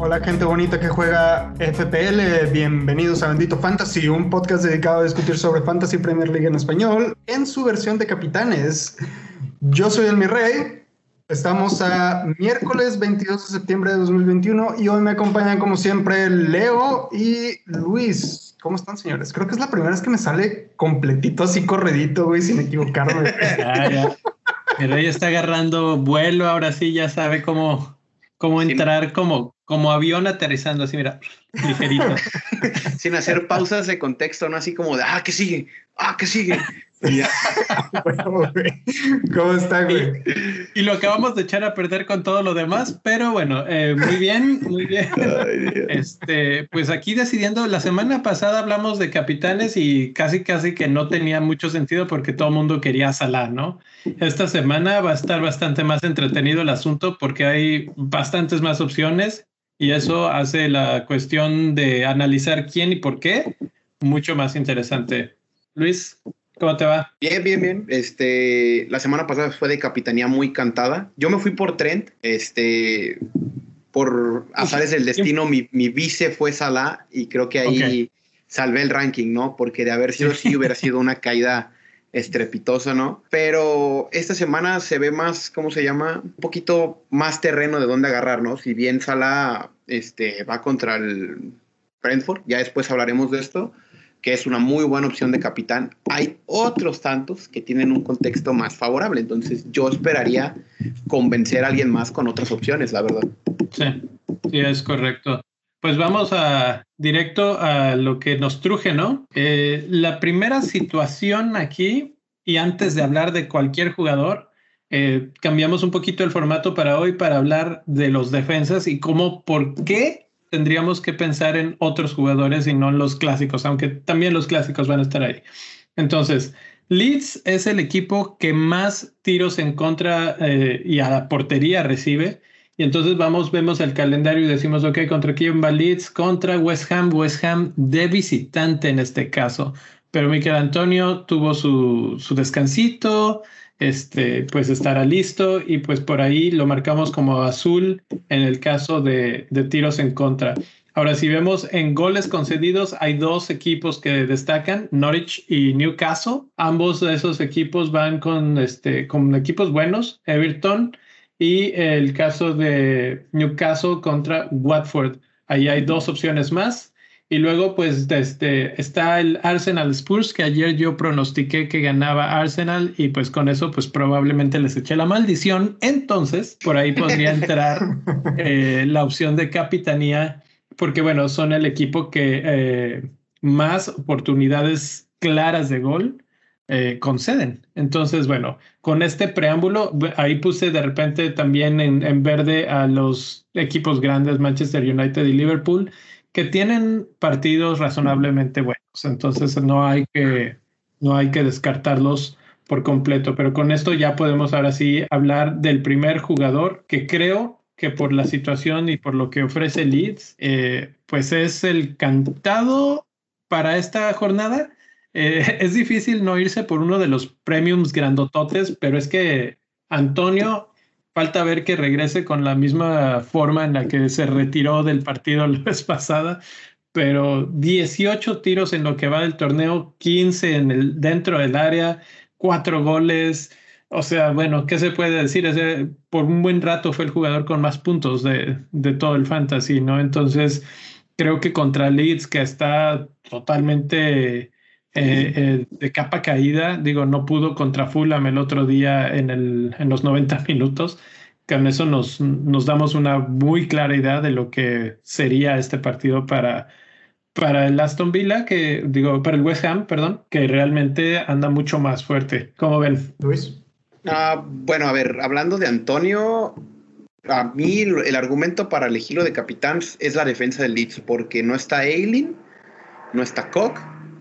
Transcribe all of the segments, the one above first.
Hola gente bonita que juega FPL, bienvenidos a Bendito Fantasy, un podcast dedicado a discutir sobre Fantasy Premier League en español en su versión de capitanes. Yo soy el mi rey, estamos a miércoles 22 de septiembre de 2021 y hoy me acompañan como siempre Leo y Luis. ¿Cómo están señores? Creo que es la primera vez que me sale completito así corredito, güey, sin equivocarme. Ah, ya. El rey está agarrando vuelo, ahora sí ya sabe cómo, cómo entrar como como avión aterrizando así, mira, ligerito. Sin hacer pausas de contexto, ¿no? Así como de, ah, ¿qué sigue? Ah, ¿qué sigue? ¿Cómo está, güey? Y, lo acabamos de echar a perder con todo lo demás, pero bueno, eh, muy bien, muy bien. este, pues aquí decidiendo, la semana pasada hablamos de capitanes y casi, casi que no tenía mucho sentido porque todo el mundo quería salar, ¿no? Esta semana va a estar bastante más entretenido el asunto porque hay bastantes más opciones y eso hace la cuestión de analizar quién y por qué mucho más interesante. Luis, ¿cómo te va? Bien, bien, bien. Este, la semana pasada fue de capitanía muy cantada. Yo me fui por Trent, este, por azares del destino, mi, mi, vice fue Salah y creo que ahí salvé el ranking, ¿no? Porque de haber sido así hubiera sido una caída estrepitoso, ¿no? Pero esta semana se ve más, ¿cómo se llama? Un poquito más terreno de dónde agarrar, ¿no? Si bien Sala este, va contra el Brentford, ya después hablaremos de esto, que es una muy buena opción de capitán. Hay otros tantos que tienen un contexto más favorable, entonces yo esperaría convencer a alguien más con otras opciones, la verdad. Sí, sí, es correcto. Pues vamos a directo a lo que nos truje, ¿no? Eh, la primera situación aquí, y antes de hablar de cualquier jugador, eh, cambiamos un poquito el formato para hoy para hablar de los defensas y cómo, por qué tendríamos que pensar en otros jugadores y no en los clásicos, aunque también los clásicos van a estar ahí. Entonces, Leeds es el equipo que más tiros en contra eh, y a la portería recibe. Y entonces vamos, vemos el calendario y decimos, ok, ¿contra quién va Leeds? Contra West Ham, West Ham de visitante en este caso. Pero Miquel Antonio tuvo su, su descansito, este, pues estará listo y pues por ahí lo marcamos como azul en el caso de, de tiros en contra. Ahora, si vemos en goles concedidos, hay dos equipos que destacan, Norwich y Newcastle. Ambos de esos equipos van con, este, con equipos buenos. Everton y el caso de Newcastle contra Watford. Ahí hay dos opciones más. Y luego, pues, este, está el Arsenal Spurs, que ayer yo pronostiqué que ganaba Arsenal y pues con eso, pues probablemente les eché la maldición. Entonces, por ahí podría entrar eh, la opción de capitanía, porque bueno, son el equipo que eh, más oportunidades claras de gol eh, conceden. Entonces, bueno, con este preámbulo, ahí puse de repente también en, verde a los equipos grandes, Manchester United y Liverpool, que tienen partidos razonablemente buenos. Entonces, no hay que, no hay que descartarlos por completo. Pero con esto ya podemos ahora sí hablar del primer jugador que creo que por la situación y por lo que ofrece Leeds, eh, pues es el cantado para esta jornada eh, es difícil no irse por uno de los premiums grandototes, pero es que Antonio falta ver que regrese con la misma forma en la que se retiró del partido la vez pasada, pero 18 tiros en lo que va del torneo, 15 en el, dentro del área, cuatro goles. O sea, bueno, ¿qué se puede decir? Por un buen rato fue el jugador con más puntos de, de todo el fantasy, ¿no? Entonces, creo que contra Leeds, que está totalmente eh, eh, de capa caída. Digo, no pudo contra Fulham el otro día en, el, en los 90 minutos. Con eso nos, nos damos una muy clara idea de lo que sería este partido para, para el Aston Villa, que digo, para el West Ham, perdón, que realmente anda mucho más fuerte. ¿Cómo ven? Luis. Ah, bueno, a ver, hablando de Antonio, a mí el argumento para elegirlo de capitán es la defensa del Leeds, porque no está Eileen, no está Koch,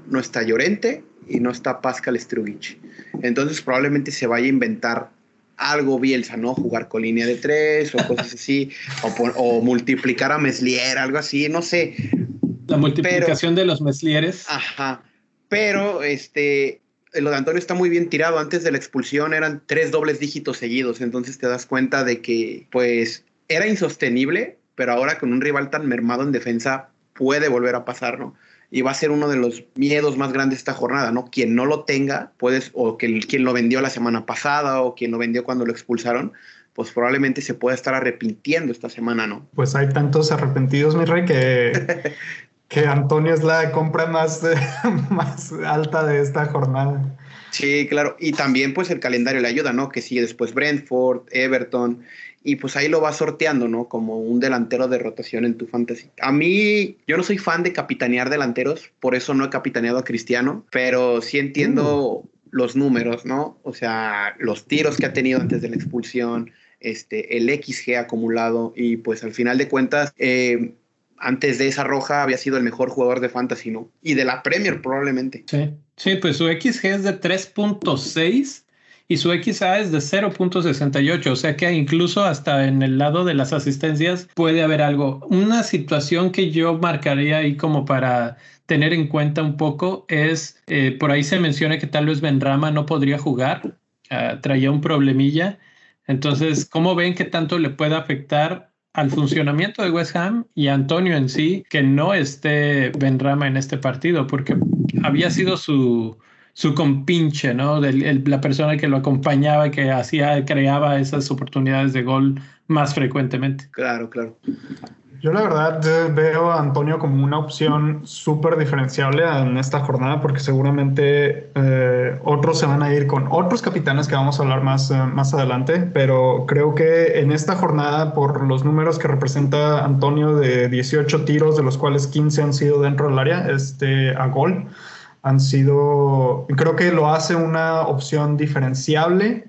no está Llorente y no está Pascal Strugic. Entonces probablemente se vaya a inventar algo Bielsa, ¿no? Jugar con línea de tres o cosas así, o, multiplicar a Meslier, algo así, no sé. La multiplicación de los Meslieres. Ajá. pero este, lo de Antonio está muy bien tirado. Antes de la expulsión eran tres dobles dígitos seguidos, entonces te das cuenta de que pues era insostenible, pero ahora con un rival tan mermado en defensa puede volver a pasar, ¿no? Y va a ser uno de los miedos más grandes de esta jornada, ¿no? Quien no lo tenga, puedes, o que, quien lo vendió la semana pasada, o quien lo vendió cuando lo expulsaron, pues probablemente se pueda estar arrepintiendo esta semana, ¿no? Pues hay tantos arrepentidos, mi rey, que, que Antonio es la compra más, más alta de esta jornada. Sí, claro. Y también pues el calendario le ayuda, ¿no? Que sigue después Brentford, Everton, y pues ahí lo va sorteando, ¿no? Como un delantero de rotación en tu fantasy. A mí, yo no soy fan de capitanear delanteros, por eso no he capitaneado a Cristiano, pero sí entiendo mm. los números, ¿no? O sea, los tiros que ha tenido antes de la expulsión, este, el XG acumulado y pues al final de cuentas, eh, antes de esa roja había sido el mejor jugador de fantasy, ¿no? Y de la Premier probablemente. Sí, sí pues su XG es de 3.6 y su XA es de 0.68, o sea que incluso hasta en el lado de las asistencias puede haber algo. Una situación que yo marcaría ahí como para tener en cuenta un poco es, eh, por ahí se menciona que tal vez Benrama no podría jugar, uh, traía un problemilla entonces, ¿cómo ven que tanto le puede afectar al funcionamiento de West Ham y Antonio en sí que no esté Benrama en este partido? Porque había sido su, su compinche, ¿no? De, la persona que lo acompañaba, que hacía, creaba esas oportunidades de gol más frecuentemente. Claro, claro. Yo la verdad veo a Antonio como una opción súper diferenciable en esta jornada porque seguramente eh, otros se van a ir con otros capitanes que vamos a hablar más, eh, más adelante, pero creo que en esta jornada por los números que representa Antonio de 18 tiros, de los cuales 15 han sido dentro del área, este, a gol, han sido, creo que lo hace una opción diferenciable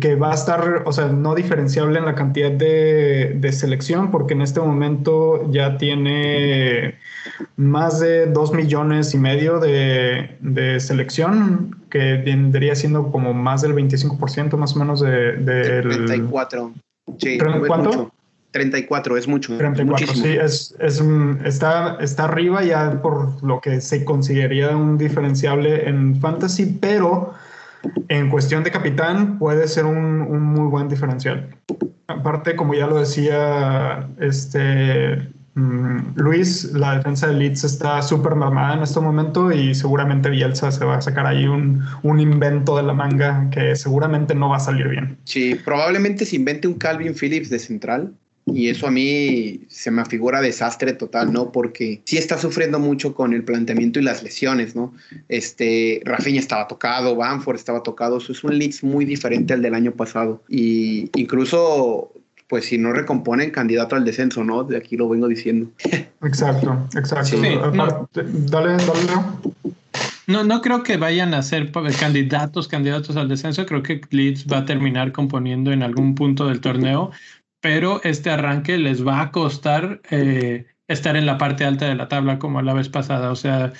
que va a estar, o sea, no diferenciable en la cantidad de, selección, porque en este momento ya tiene más de dos millones y medio de, selección, que vendría siendo como más del 25% más o menos de... Del, 34. Sí, ¿Cuánto? 34, es mucho. 34, sí, es, es, está, está arriba ya por lo que se consideraría un diferenciable en fantasy, pero en cuestión de capitán puede ser un, muy buen diferencial. Aparte, como ya lo decía este, mm, Luis, la defensa de Leeds está súper mermada en este momento y seguramente Bielsa se va a sacar ahí un, un, invento de la manga que seguramente no va a salir bien. Sí, probablemente se invente un Calvin Phillips de central y eso a mí se me figura desastre total, ¿no? Porque sí está sufriendo mucho con el planteamiento y las lesiones, ¿no? Este, Rafinha estaba tocado, Banford estaba tocado, eso es un Leeds muy diferente al del año pasado. Y incluso, pues si no recomponen, candidato al descenso, ¿no? De aquí lo vengo diciendo. Exacto, exacto. no. Dale, dale. No, no creo que vayan a ser candidatos, candidatos al descenso. Creo que Leeds va a terminar componiendo en algún punto del torneo pero este arranque les va a costar eh, estar en la parte alta de la tabla como la vez pasada. O sea,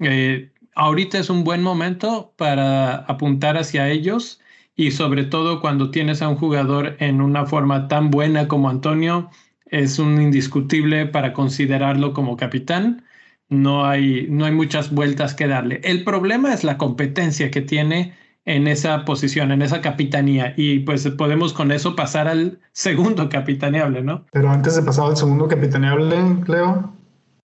eh, ahorita es un buen momento para apuntar hacia ellos y sobre todo cuando tienes a un jugador en una forma tan buena como Antonio, es un indiscutible para considerarlo como capitán. No hay, no hay muchas vueltas que darle. El problema es la competencia que tiene en esa posición, en esa capitanía. Y pues podemos con eso pasar al segundo capitaneable, ¿no? Pero antes de pasar al segundo capitaneable, Leo,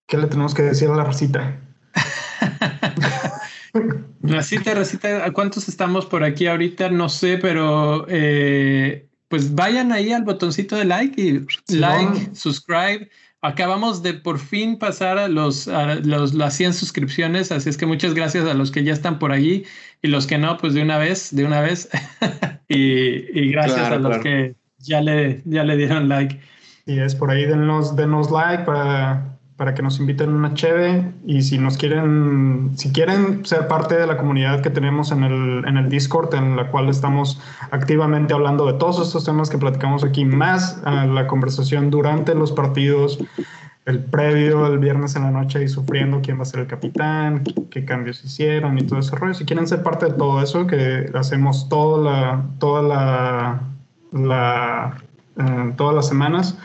¿qué le tenemos que decir a la recita? Racita, Racita, ¿a cuántos estamos por aquí ahorita? No sé, pero eh, pues vayan ahí al botoncito de like y like, subscribe acabamos de por fin pasar a los, los, las 100 suscripciones, así es que muchas gracias a los que ya están por allí y los que no, pues de una vez, de una vez. y, gracias a los que ya le, ya le dieron like. Y es por ahí, denos, denos like para para que nos inviten una cheve y si nos quieren, si quieren ser parte de la comunidad que tenemos en el, en el Discord, en la cual estamos activamente hablando de todos estos temas que platicamos aquí, más la conversación durante los partidos, el previo, el viernes en la noche y sufriendo quién va a ser el capitán, qué, cambios hicieron y todo ese rollo. Si quieren ser parte de todo eso, que hacemos toda la, toda la, la eh, todas las semanas,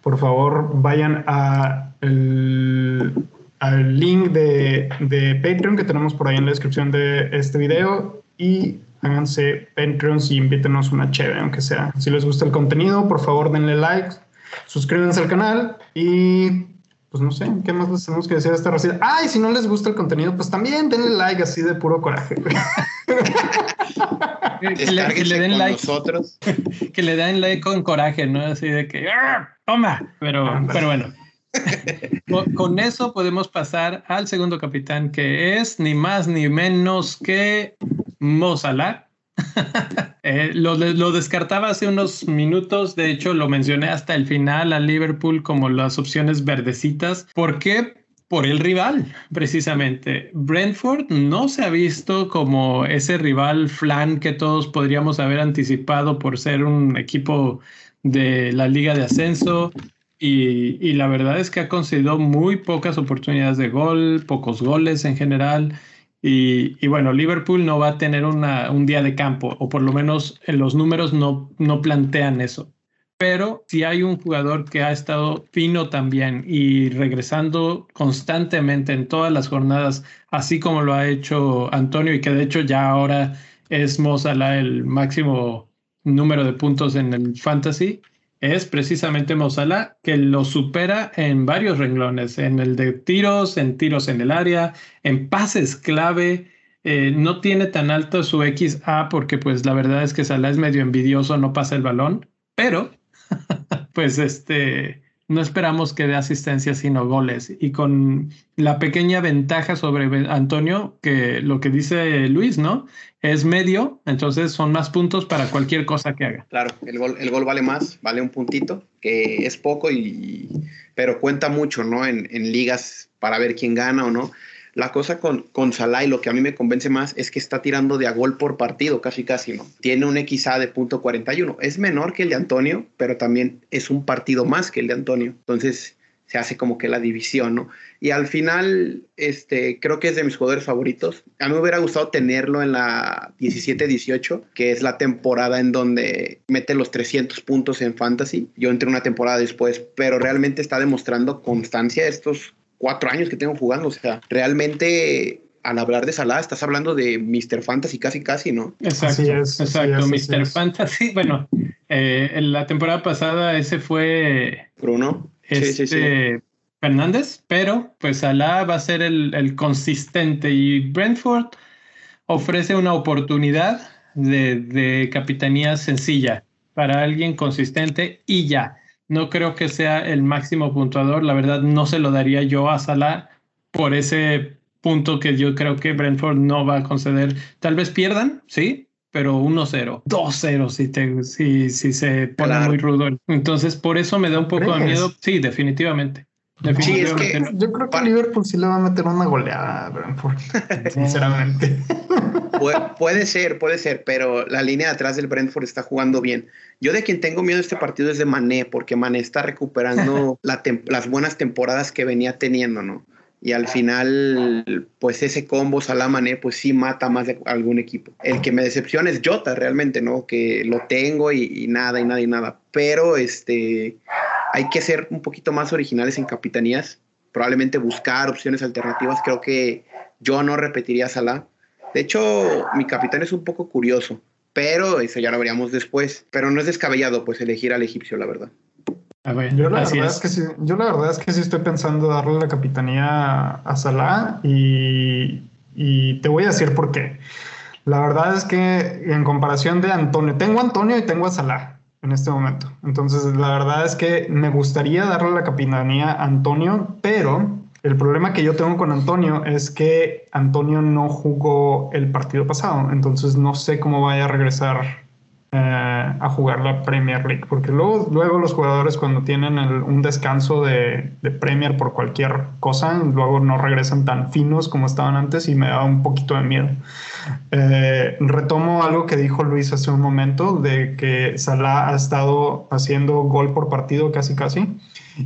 por favor vayan a el al link de, de Patreon que tenemos por ahí en la descripción de este video y háganse Patreons y invítenos una chévere, aunque sea. Si les gusta el contenido, por favor denle like, suscríbanse al canal y pues no sé, ¿qué más les tenemos que decir a esta receta? Ay, si no les gusta el contenido, pues también denle like así de puro coraje. que, le, que, le, den like. Nosotros. que le den like con coraje, ¿no? Así de que, ¡Ah, toma. Pero, pero bueno. Con, eso podemos pasar al segundo capitán, que es ni más ni menos que Mozala. eh, lo, lo, descartaba hace unos minutos, de hecho lo mencioné hasta el final a Liverpool como las opciones verdecitas. ¿Por qué? Por el rival, precisamente. Brentford no se ha visto como ese rival flan que todos podríamos haber anticipado por ser un equipo de la liga de ascenso. Y, y, la verdad es que ha concedido muy pocas oportunidades de gol, pocos goles en general. Y, bueno, Liverpool no va a tener un día de campo, o por lo menos en los números no, no plantean eso. Pero si hay un jugador que ha estado fino también y regresando constantemente en todas las jornadas, así como lo ha hecho Antonio y que de hecho ya ahora es Mozala el máximo número de puntos en el fantasy, es precisamente Mozala, que lo supera en varios renglones, en el de tiros, en tiros en el área, en pases clave. Eh, no tiene tan alto su XA porque pues la verdad es que Salah es medio envidioso, no pasa el balón, pero pues este no esperamos que dé asistencia sino goles. Y con la pequeña ventaja sobre Antonio, que lo que dice Luis, ¿no? Es medio, entonces son más puntos para cualquier cosa que haga. Claro, el gol, el gol vale más, vale un puntito, que es poco, y, pero cuenta mucho, ¿no? En, en ligas para ver quién gana o no. La cosa con, con Salah y lo que a mí me convence más es que está tirando de a gol por partido, casi casi, ¿no? Tiene un XA de punto 41. Es menor que el de Antonio, pero también es un partido más que el de Antonio. Entonces se hace como que la división, ¿no? Y al final, este, creo que es de mis jugadores favoritos. A mí me hubiera gustado tenerlo en la 17-18, que es la temporada en donde mete los 300 puntos en fantasy. Yo entré una temporada después, pero realmente está demostrando constancia estos cuatro años que tengo jugando. O sea, realmente al hablar de Salah, estás hablando de Mr. Fantasy casi, casi, ¿no? Exacto, exacto. Mr. Fantasy, bueno, eh, en la temporada pasada ese fue... Bruno. Este, sí, sí, Fernández, pero pues Salah va a ser el, el, consistente y Brentford ofrece una oportunidad de, de capitanía sencilla para alguien consistente y ya no creo que sea el máximo puntuador. La verdad, no se lo daría yo a Salah por ese punto que yo creo que Brentford no va a conceder. Tal vez pierdan, sí, pero 1-0, 2-0 si, te, si, si se pone muy rudo. Entonces, por eso me da un poco de miedo. Sí, definitivamente. Definitivamente Yo creo que Liverpool sí le va a meter una goleada a Brentford, sinceramente. puede ser, puede ser, pero la línea de atrás del Brentford está jugando bien. Yo de quien tengo miedo de este partido es de Mané, porque Mané está recuperando las buenas temporadas que venía teniendo, ¿no? Y al final, pues ese combo Salah-Mané, pues sí mata más de algún equipo. El que me decepciona es Jota, realmente, ¿no? Que lo tengo y, nada, y nada, y nada. Pero este, hay que ser un poquito más originales en capitanías. Probablemente buscar opciones alternativas. Creo que yo no repetiría Salah. De hecho, mi capitán es un poco curioso pero eso ya lo veríamos después. Pero no es descabellado, pues, elegir al egipcio, la verdad. yo, la verdad es. que sí, yo la verdad es que sí estoy pensando darle la capitanía a Salah y, y te voy a decir por qué. La verdad es que en comparación de Antonio, tengo a Antonio y tengo a Salah en este momento. Entonces, la verdad es que me gustaría darle la capitanía a Antonio, pero el problema que yo tengo con Antonio es que Antonio no jugó el partido pasado, entonces no sé cómo vaya a regresar a jugar la Premier League, porque luego, luego los jugadores cuando tienen un descanso de, Premier por cualquier cosa, luego no regresan tan finos como estaban antes y me da un poquito de miedo. Eh, retomo algo que dijo Luis hace un momento, de que Salah ha estado haciendo gol por partido casi casi.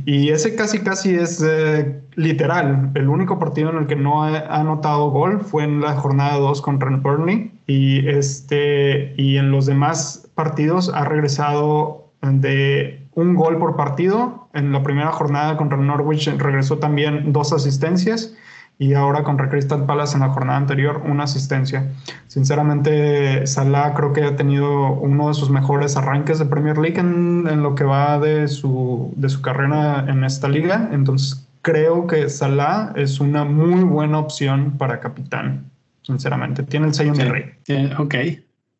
Y ese casi casi es eh, literal. El único partido en el que no ha anotado gol fue en la jornada 2 contra el Burnley. Y, este, y en los demás partidos ha regresado de un gol por partido. En la primera jornada contra el Norwich regresó también dos asistencias y ahora contra Crystal Palace en la jornada anterior una asistencia. Sinceramente, Salah creo que ha tenido uno de sus mejores arranques de Premier League en, en, lo que va de su, de su carrera en esta liga. Entonces, creo que Salah es una muy buena opción para capitán, sinceramente. Tiene el sello mi rey. ok,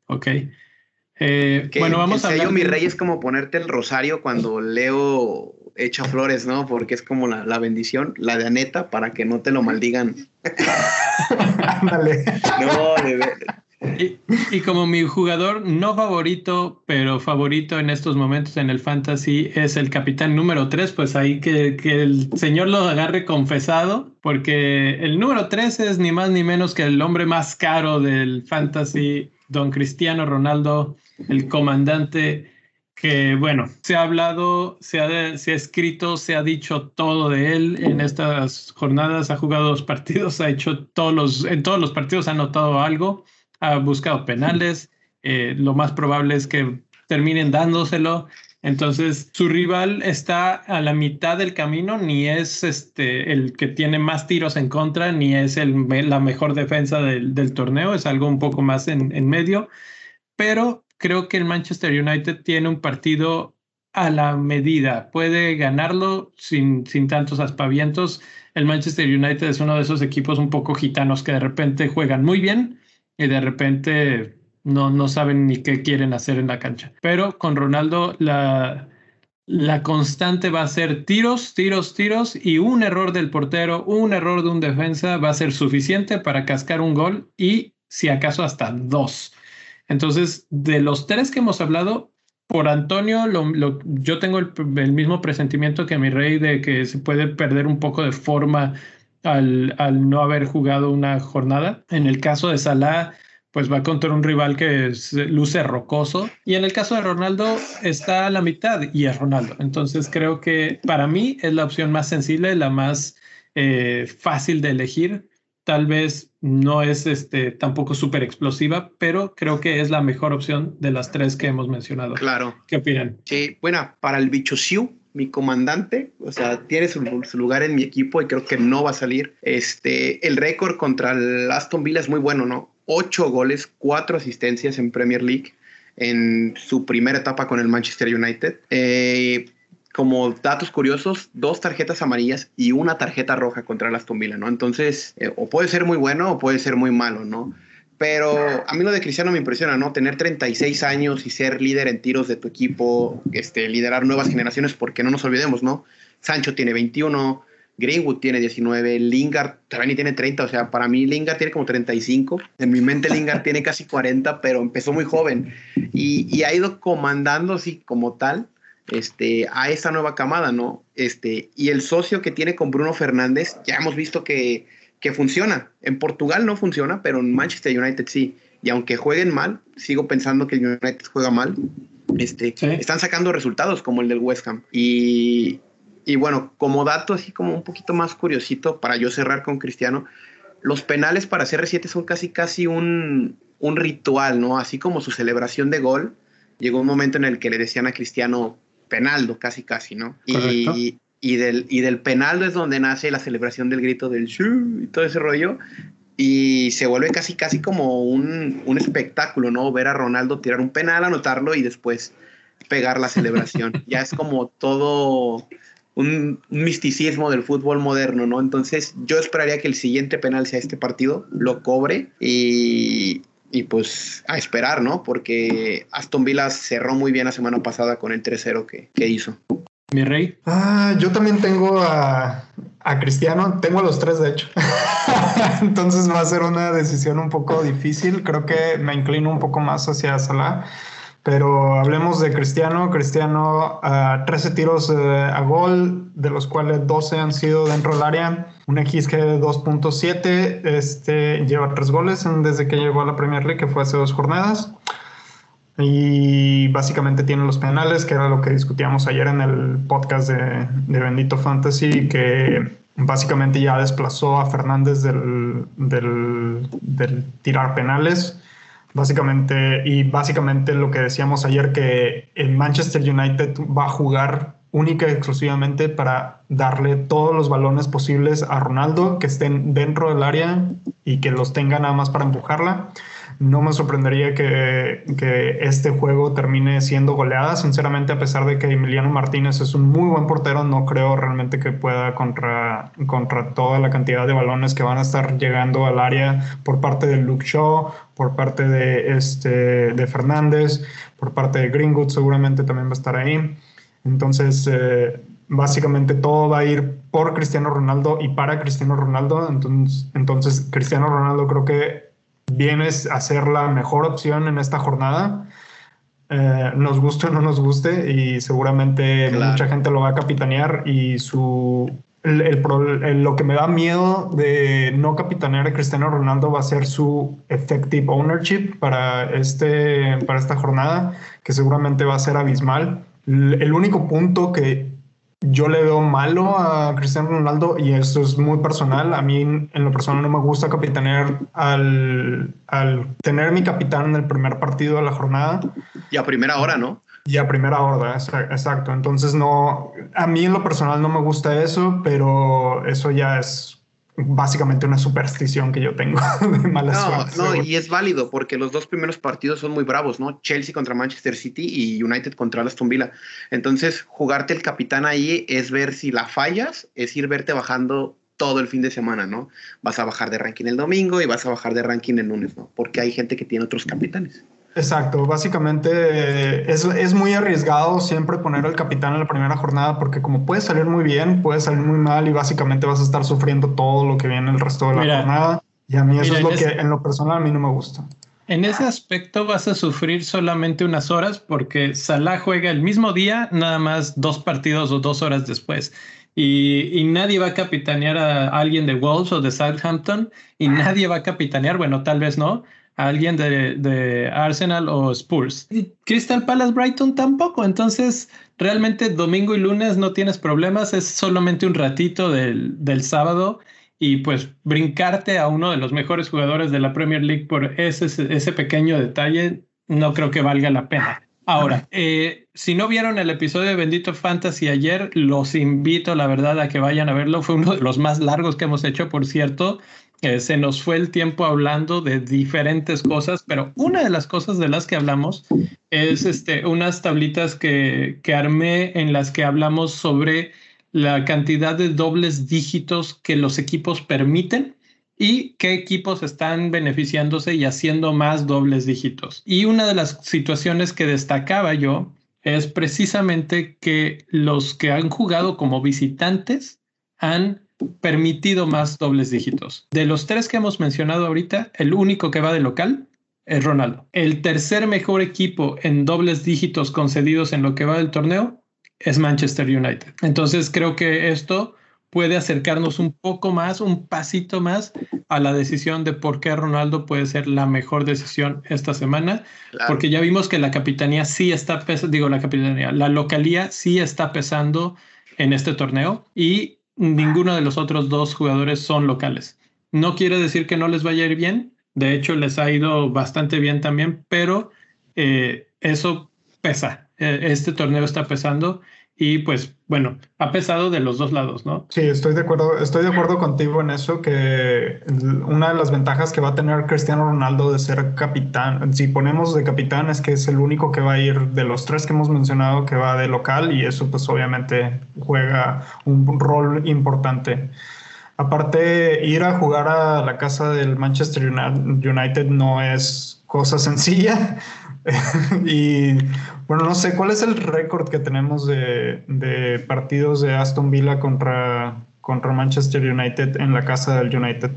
ok. Eh, bueno, vamos a sello mi rey es como ponerte el rosario cuando Leo echa flores, ¿no? Porque es como la, bendición, la de Aneta, para que no te lo maldigan. Ándale. no, y, y, como mi jugador no favorito, pero favorito en estos momentos en el fantasy es el capitán número 3, pues ahí que, que, el señor lo agarre confesado, porque el número 3 es ni más ni menos que el hombre más caro del fantasy, don Cristiano Ronaldo, el comandante que bueno, se ha hablado, se ha, se ha, escrito, se ha dicho todo de él en estas jornadas, ha jugado dos partidos, ha hecho todos los, en todos los partidos ha anotado algo, ha buscado penales, eh, lo más probable es que terminen dándoselo. Entonces, su rival está a la mitad del camino, ni es este, el que tiene más tiros en contra, ni es el, la mejor defensa del, del torneo, es algo un poco más en, en medio, pero creo que el Manchester United tiene un partido a la medida, puede ganarlo sin, sin tantos aspavientos. El Manchester United es uno de esos equipos un poco gitanos que de repente juegan muy bien y de repente no, no saben ni qué quieren hacer en la cancha. Pero con Ronaldo la, la constante va a ser tiros, tiros, tiros y un error del portero, un error de un defensa va a ser suficiente para cascar un gol y si acaso hasta dos. Entonces, de los tres que hemos hablado, por Antonio, yo tengo el, mismo presentimiento que mi rey de que se puede perder un poco de forma al, no haber jugado una jornada. En el caso de Salah, pues va contra un rival que luce rocoso. Y en el caso de Ronaldo, está a la mitad y es Ronaldo. Entonces, creo que para mí es la opción más sensible, la más eh, fácil de elegir tal vez no es este, tampoco súper explosiva, pero creo que es la mejor opción de las tres que hemos mencionado. Claro. ¿Qué opinan? Sí, bueno, para el bicho Siu, mi comandante, o sea, tiene su, lugar en mi equipo y creo que no va a salir. Este, el récord contra el Aston Villa es muy bueno, ¿no? Ocho goles, cuatro asistencias en Premier League en su primera etapa con el Manchester United. Eh, como datos curiosos, dos tarjetas amarillas y una tarjeta roja contra el Aston Villa, ¿no? Entonces, eh, o puede ser muy bueno o puede ser muy malo, ¿no? Pero a mí lo de Cristiano me impresiona, ¿no? Tener 36 años y ser líder en tiros de tu equipo, este, liderar nuevas generaciones, porque no nos olvidemos, ¿no? Sancho tiene 21, Greenwood tiene 19, Lingard también tiene 30, o sea, para mí Lingard tiene como 35, en mi mente Lingard tiene casi 40, pero empezó muy joven y, y ha ido comandando así como tal este, a esta nueva camada, ¿no? Este, y el socio que tiene con Bruno Fernández, ya hemos visto que, que funciona. En Portugal no funciona, pero en Manchester United sí. Y aunque jueguen mal, sigo pensando que el United juega mal. Este, Están sacando resultados como el del West Ham. Y, y bueno, como dato así como un poquito más curiosito para yo cerrar con Cristiano, los penales para CR7 son casi casi un, un ritual, ¿no? Así como su celebración de gol. Llegó un momento en el que le decían a Cristiano, penaldo, casi casi, ¿no? Y, y, del, y del penaldo es donde nace la celebración del grito del shu y todo ese rollo. Y se vuelve casi casi como un, un espectáculo, ¿no? Ver a Ronaldo tirar un penal, anotarlo y después pegar la celebración. ya es como todo un, un, misticismo del fútbol moderno, ¿no? Entonces yo esperaría que el siguiente penal sea este partido, lo cobre y, y pues a esperar, ¿no? Porque Aston Villa cerró muy bien la semana pasada con el 3-0 que, que, hizo. Mi rey. Ah, yo también tengo a, a Cristiano, tengo a los tres de hecho. Entonces va a ser una decisión un poco difícil. Creo que me inclino un poco más hacia Salah. Pero hablemos de Cristiano. Cristiano, 13 tiros eh, a gol, de los cuales 12 han sido dentro del área. Un XG de 2.7. Este, lleva tres goles desde que llegó a la Premier League, que fue hace dos jornadas. Y básicamente tiene los penales, que era lo que discutíamos ayer en el podcast de, de Bendito Fantasy, que básicamente ya desplazó a Fernández del, del, del tirar penales Básicamente, y básicamente lo que decíamos ayer, que el Manchester United va a jugar única y exclusivamente para darle todos los balones posibles a Ronaldo, que estén dentro del área y que los tenga nada más para empujarla. No me sorprendería que, que, este juego termine siendo goleada. Sinceramente, a pesar de que Emiliano Martínez es un muy buen portero, no creo realmente que pueda contra, contra toda la cantidad de balones que van a estar llegando al área por parte de Luke Shaw, por parte de, este, de Fernández, por parte de Greenwood, seguramente también va a estar ahí. Entonces, eh, básicamente todo va a ir por Cristiano Ronaldo y para Cristiano Ronaldo. Entonces, entonces Cristiano Ronaldo creo que viene a ser la mejor opción en esta jornada. Eh, nos guste o no nos guste y seguramente mucha gente lo va a capitanear y su el, lo que me da miedo de no capitanear a Cristiano Ronaldo va a ser su effective ownership para, este, para esta jornada, que seguramente va a ser abismal. El único punto que yo le veo malo a Cristiano Ronaldo y esto es muy personal. A mí en lo personal no me gusta capitanear al, al tener mi capitán en el primer partido de la jornada. Y a primera hora, ¿no? Y a primera hora, exacto. Entonces no, a mí en lo personal no me gusta eso, pero eso ya es básicamente una superstición que yo tengo de mala no, No, y es válido porque los dos primeros partidos son muy bravos, ¿no? Chelsea contra Manchester City y United contra Aston Villa. Entonces, jugarte el capitán ahí es ver si la fallas, es ir verte bajando todo el fin de semana, ¿no? Vas a bajar de ranking el domingo y vas a bajar de ranking el lunes, ¿no? Porque hay gente que tiene otros capitanes. Exacto, básicamente eh, es, es, muy arriesgado siempre poner al capitán en la primera jornada porque como puede salir muy bien, puede salir muy mal y básicamente vas a estar sufriendo todo lo que viene el resto de la jornada. Y a mí eso es lo que en lo personal a mí no me gusta. En ese aspecto vas a sufrir solamente unas horas porque Salah juega el mismo día, nada más dos partidos o dos horas después. Y, y, nadie va a capitanear a alguien de Wolves o de Southampton y nadie va a capitanear, bueno, tal vez no, alguien de, Arsenal o Spurs. Y Crystal Palace Brighton tampoco. Entonces, realmente domingo y lunes no tienes problemas, es solamente un ratito del, del sábado y pues brincarte a uno de los mejores jugadores de la Premier League por ese, ese pequeño detalle, no creo que valga la pena. Ahora, eh, si no vieron el episodio de Bendito Fantasy ayer, los invito, la verdad, a que vayan a verlo. Fue uno de los más largos que hemos hecho, por cierto se nos fue el tiempo hablando de diferentes cosas, pero una de las cosas de las que hablamos es este, unas tablitas que, que armé en las que hablamos sobre la cantidad de dobles dígitos que los equipos permiten y qué equipos están beneficiándose y haciendo más dobles dígitos. Y una de las situaciones que destacaba yo es precisamente que los que han jugado como visitantes han permitido más dobles dígitos. De los tres que hemos mencionado ahorita, el único que va de local es Ronaldo. El tercer mejor equipo en dobles dígitos concedidos en lo que va del torneo es Manchester United. Entonces creo que esto puede acercarnos un poco más, un pasito más a la decisión de por qué Ronaldo puede ser la mejor decisión esta semana, porque ya vimos que la capitanía sí está pesando, digo la capitanía, la localía sí está pesando en este torneo y ninguno de los otros dos jugadores son locales. No quiere decir que no les vaya a ir bien, de hecho les ha ido bastante bien también, pero eh, eso pesa. Eh, este torneo está pesando y pues bueno, ha pesado de los dos lados, ¿no? Sí, estoy de acuerdo, estoy de acuerdo contigo en eso, que una de las ventajas que va a tener Cristiano Ronaldo de ser capitán, si ponemos de capitán, es que es el único que va a ir de los tres que hemos mencionado que va de local y eso pues obviamente juega un rol importante. Aparte, ir a jugar a la casa del Manchester United no es cosa sencilla. y bueno, no sé, ¿cuál es el récord que tenemos de, partidos de Aston Villa contra, contra Manchester United en la casa del United?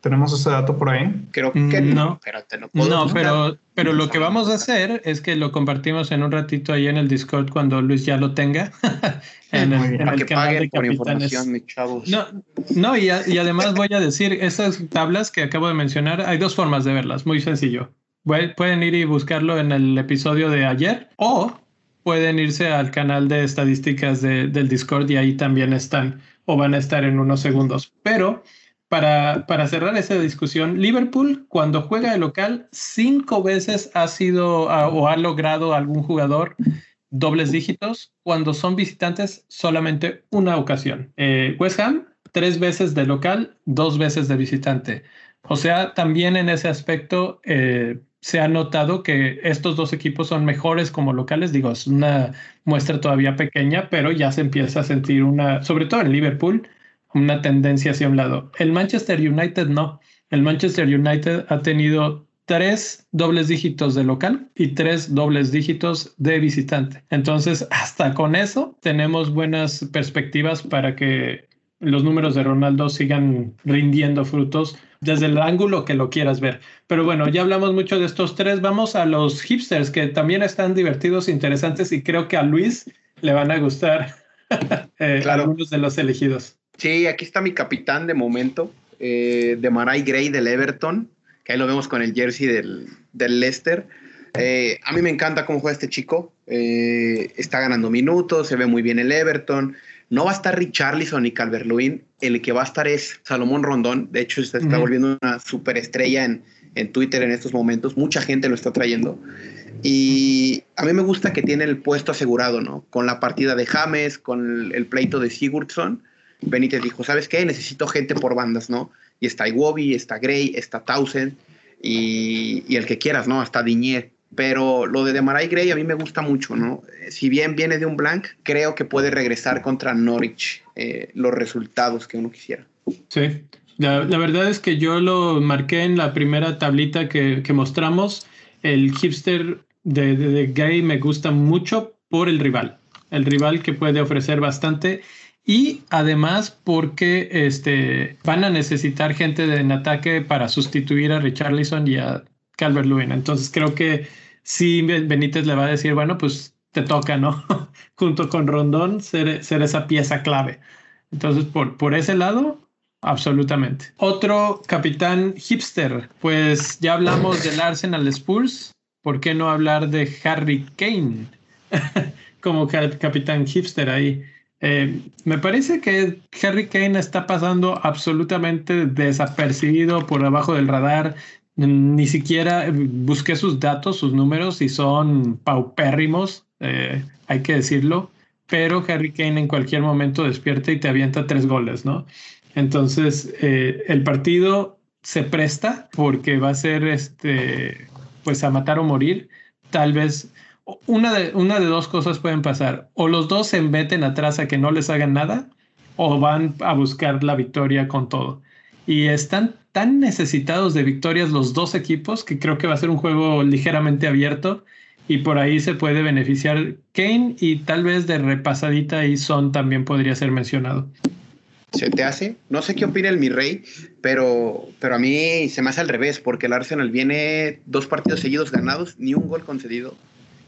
¿Tenemos ese dato por ahí? Creo que mm, no. Pero no, pero, pero lo que vamos a hacer es que lo compartimos en un ratito ahí en el Discord cuando Luis ya lo tenga. en el, en el canal de capitanes. Mis chavos. No, no y, y además voy a decir, esas tablas que acabo de mencionar, hay dos formas de verlas, muy sencillo pueden ir y buscarlo en el episodio de ayer o pueden irse al canal de estadísticas del Discord y ahí también están o van a estar en unos segundos. Pero para, para, cerrar esa discusión, Liverpool cuando juega de local cinco veces ha sido o ha logrado algún jugador dobles dígitos, cuando son visitantes solamente una ocasión. Eh, West Ham, tres veces de local, dos veces de visitante. O sea, también en ese aspecto eh, se ha notado que estos dos equipos son mejores como locales. Digo, es una muestra todavía pequeña, pero ya se empieza a sentir una, sobre todo en Liverpool, una tendencia hacia un lado. El Manchester United no. El Manchester United ha tenido tres dobles dígitos de local y tres dobles dígitos de visitante. Entonces, hasta con eso tenemos buenas perspectivas para que los números de Ronaldo sigan rindiendo frutos desde el ángulo que lo quieras ver. Pero bueno, ya hablamos mucho de estos tres. Vamos a los hipsters que también están divertidos, interesantes y creo que a Luis le van a gustar eh, algunos de los elegidos. Sí, aquí está mi capitán de momento, eh, de Maray Gray del Everton que ahí lo vemos con el jersey del, del Leicester. Eh, a mí me encanta cómo juega este chico. Eh, está ganando minutos, se ve muy bien el Everton. No va a estar Richarlison ni Calvert-Lewin. El que va a estar es Salomón Rondón. De hecho, se está volviendo una superestrella en, en Twitter en estos momentos. Mucha gente lo está trayendo. Y a mí me gusta que tiene el puesto asegurado, ¿no? Con la partida de James, con el, el pleito de Sigurdsson. Benítez dijo, ¿sabes qué? Necesito gente por bandas, ¿no? y está Iwobi, está Gray, está Townsend y, el que quieras, ¿no? Hasta Diñé. Pero lo de Demarai Gray a mí me gusta mucho, ¿no? Si bien viene de un blank, creo que puede regresar contra Norwich eh, los resultados que uno quisiera. Sí, la, verdad es que yo lo marqué en la primera tablita que, mostramos. El hipster de, de Gray me gusta mucho por el rival. El rival que puede ofrecer bastante y además porque este, van a necesitar gente en ataque para sustituir a Richarlison y a Calvert Lewin. Entonces creo que sí Benítez le va a decir, bueno, pues te toca, ¿no? Junto con Rondón ser, ser, esa pieza clave. Entonces, por, por ese lado, absolutamente. Otro capitán hipster, pues ya hablamos del Arsenal Spurs. ¿Por qué no hablar de Harry Kane como capitán hipster ahí? Eh, me parece que Harry Kane está pasando absolutamente desapercibido por abajo del radar. Ni siquiera busqué sus datos, sus números, y son paupérrimos, eh, hay que decirlo. Pero Harry Kane en cualquier momento despierta y te avienta tres goles, ¿no? Entonces, eh, el partido se presta porque va a ser este, pues a matar o morir. Tal vez una de, una de dos cosas pueden pasar. O los dos se embeten atrás a que no les hagan nada, o van a buscar la victoria con todo. Y están tan necesitados de victorias los dos equipos que creo que va a ser un juego ligeramente abierto y por ahí se puede beneficiar Kane y tal vez de repasadita y Son también podría ser mencionado. ¿Se te hace? No sé qué opina el mi rey, pero, pero a mí se me hace al revés, porque el Arsenal viene dos partidos seguidos ganados, ni un gol concedido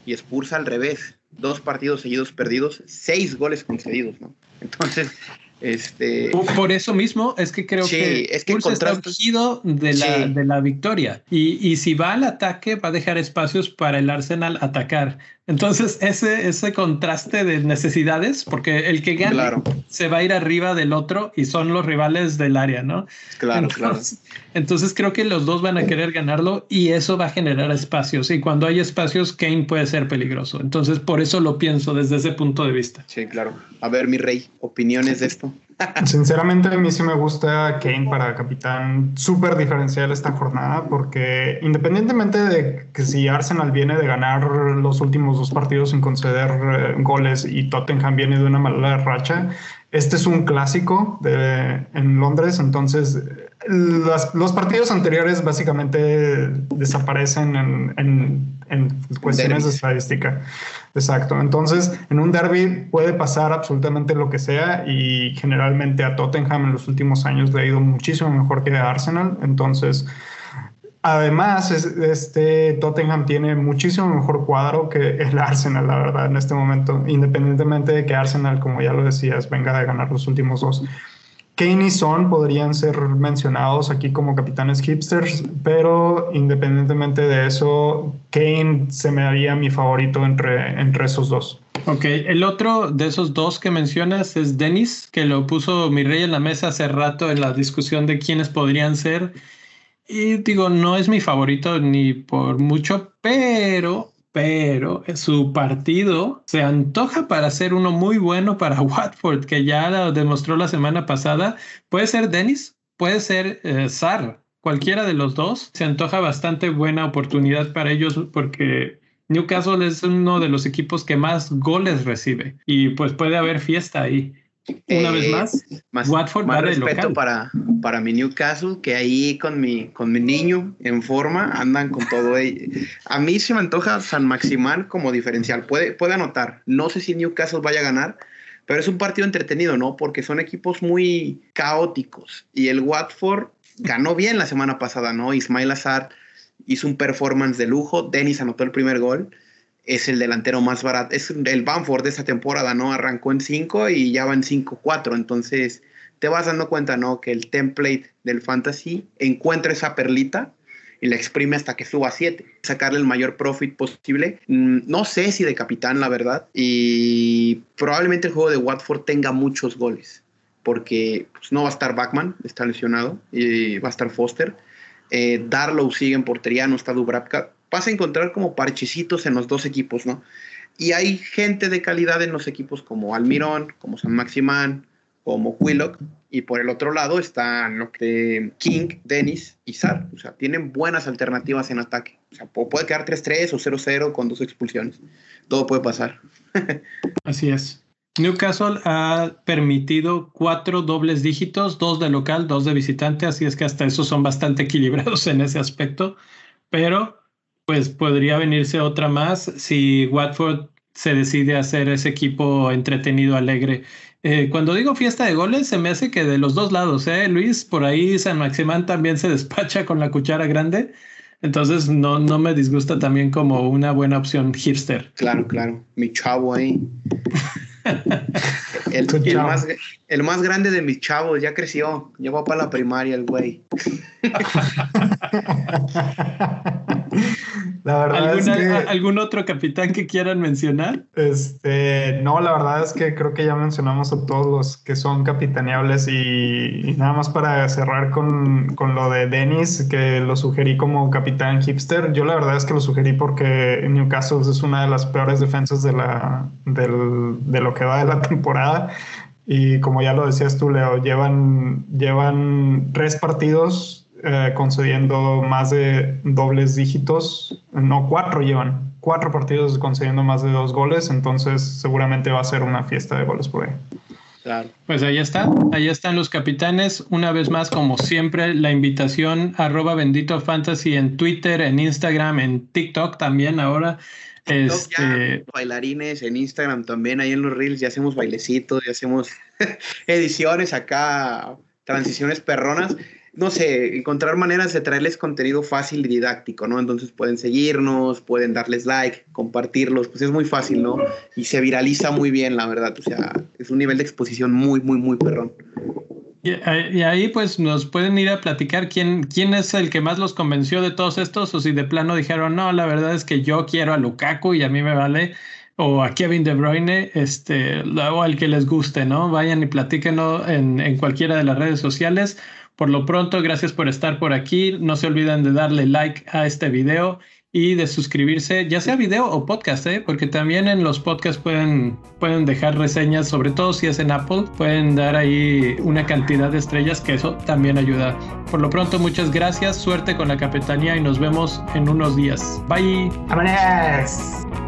y Spurs al revés, dos partidos seguidos perdidos, seis goles concedidos, ¿no? Entonces, este... Por eso mismo es que creo que, es que está de la, de la victoria y, y, si va al ataque va a dejar espacios para el Arsenal atacar. Entonces, ese, ese contraste de necesidades, porque el que gana se va a ir arriba del otro y son los rivales del área, ¿no? Claro, entonces, claro. Entonces, creo que los dos van a querer ganarlo y eso va a generar espacios. Y cuando hay espacios, Kane puede ser peligroso. Entonces, por eso lo pienso desde ese punto de vista. Sí, claro. A ver, mi rey, opiniones de esto. Sinceramente, a mí sí me gusta Kane para capitán súper diferencial esta jornada, porque independientemente de que si Arsenal viene de ganar los últimos dos partidos sin conceder eh, goles y Tottenham viene de una mala racha, este es un clásico de, en Londres, entonces los partidos anteriores básicamente desaparecen en, cuestiones de estadística. Exacto. Entonces, en un derby puede pasar absolutamente lo que sea y generalmente a Tottenham en los últimos años le ha ido muchísimo mejor que a Arsenal. Entonces, Además, este Tottenham tiene muchísimo mejor cuadro que el Arsenal, la verdad, en este momento, independientemente de que Arsenal, como ya lo decías, venga de ganar los últimos dos. Kane y Son podrían ser mencionados aquí como capitanes hipsters, pero independientemente de eso, Kane se me haría mi favorito entre, entre esos dos. Ok, el otro de esos dos que mencionas es Dennis, que lo puso mi rey en la mesa hace rato en la discusión de quiénes podrían ser. Y digo, no es mi favorito ni por mucho, pero, pero su partido se antoja para ser uno muy bueno para Watford, que ya lo demostró la semana pasada. Puede ser Dennis, puede ser eh, Sar, cualquiera de los dos. Se antoja bastante buena oportunidad para ellos porque Newcastle es uno de los equipos que más goles recibe y pues puede haber fiesta ahí. Una vez eh, más, Watford más respeto para, para mi Newcastle, que ahí con mi, con mi niño en forma andan con todo. A mí se me antoja San Maximán como diferencial. Puede, puede anotar. No sé si Newcastle vaya a ganar, pero es un partido entretenido, ¿no? Porque son equipos muy caóticos. Y el Watford ganó bien la semana pasada, ¿no? Ismail Azar hizo un performance de lujo. Dennis anotó el primer gol es el delantero más barato. Es el Banford de esa temporada, ¿no? Arrancó en 5 y ya va en 5-4. Entonces te vas dando cuenta, ¿no? Que el template del fantasy encuentra esa perlita y la exprime hasta que suba a 7. Sacarle el mayor profit posible. Mm, no sé si de capitán, la verdad. Y probablemente el juego de Watford tenga muchos goles. Porque pues, no va a estar Backman, está lesionado. Y va a estar Foster. Eh, Darlow sigue en portería, no está Dubravka vas a encontrar como parchecitos en los dos equipos, ¿no? Y hay gente de calidad en los equipos como Almirón, como San Maximán, como Quillock, y por el otro lado están lo que King, Dennis y Sar. O sea, tienen buenas alternativas en ataque. O sea, puede quedar 3-3 o 0-0 con dos expulsiones. Todo puede pasar. Así es. Newcastle ha permitido cuatro dobles dígitos, dos de local, dos de visitante, así es que hasta esos son bastante equilibrados en ese aspecto. Pero pues podría venirse otra más si Watford se decide hacer ese equipo entretenido, alegre. Eh, cuando digo fiesta de goles, se me hace que de los dos lados, ¿eh? Luis, por ahí San Maximán también se despacha con la cuchara grande. Entonces no, no me disgusta también como una buena opción hipster. Claro, claro. Mi chavo ahí. el, más, el, más, grande de mis chavos ya creció. Va para la primaria el güey. La verdad es que, ¿Algún otro capitán que quieran mencionar? Este, no, la verdad es que creo que ya mencionamos a todos los que son capitaneables y, nada más para cerrar con, con, lo de Dennis, que lo sugerí como capitán hipster. Yo la verdad es que lo sugerí porque Newcastle es una de las peores defensas de, la, del, de lo que va de la temporada. Y como ya lo decías tú, Leo, llevan, llevan tres partidos eh, concediendo más de dobles dígitos, no, cuatro llevan, cuatro partidos concediendo más de dos goles, entonces seguramente va a ser una fiesta de goles por ahí. Claro. Pues ahí está, ahí están los capitanes. Una vez más, como siempre, la invitación arroba bendito fantasy en Twitter, en Instagram, en TikTok también ahora. Este... bailarines en Instagram también, ahí en los reels ya hacemos bailecitos, ya hacemos ediciones acá, transiciones perronas no sé, encontrar maneras de traerles contenido fácil y didáctico, ¿no? Entonces pueden seguirnos, pueden darles like, compartirlos, pues es muy fácil, ¿no? Y se viraliza muy bien, la verdad, o sea, es un nivel de exposición muy, muy, muy perrón. Y, ahí pues nos pueden ir a platicar quién, quién es el que más los convenció de todos estos o si de plano dijeron, no, la verdad es que yo quiero a Lukaku y a mí me vale o a Kevin De Bruyne, este, o al que les guste, ¿no? Vayan y platíquenos en, en cualquiera de las redes sociales por lo pronto, gracias por estar por aquí. No se olviden de darle like a este video y de suscribirse, ya sea video o podcast, ¿eh? porque también en los podcasts pueden, pueden dejar reseñas, sobre todo si es en Apple, pueden dar ahí una cantidad de estrellas que eso también ayuda. Por lo pronto, muchas gracias, suerte con la capitanía y nos vemos en unos días. Bye. ¡Vámonos!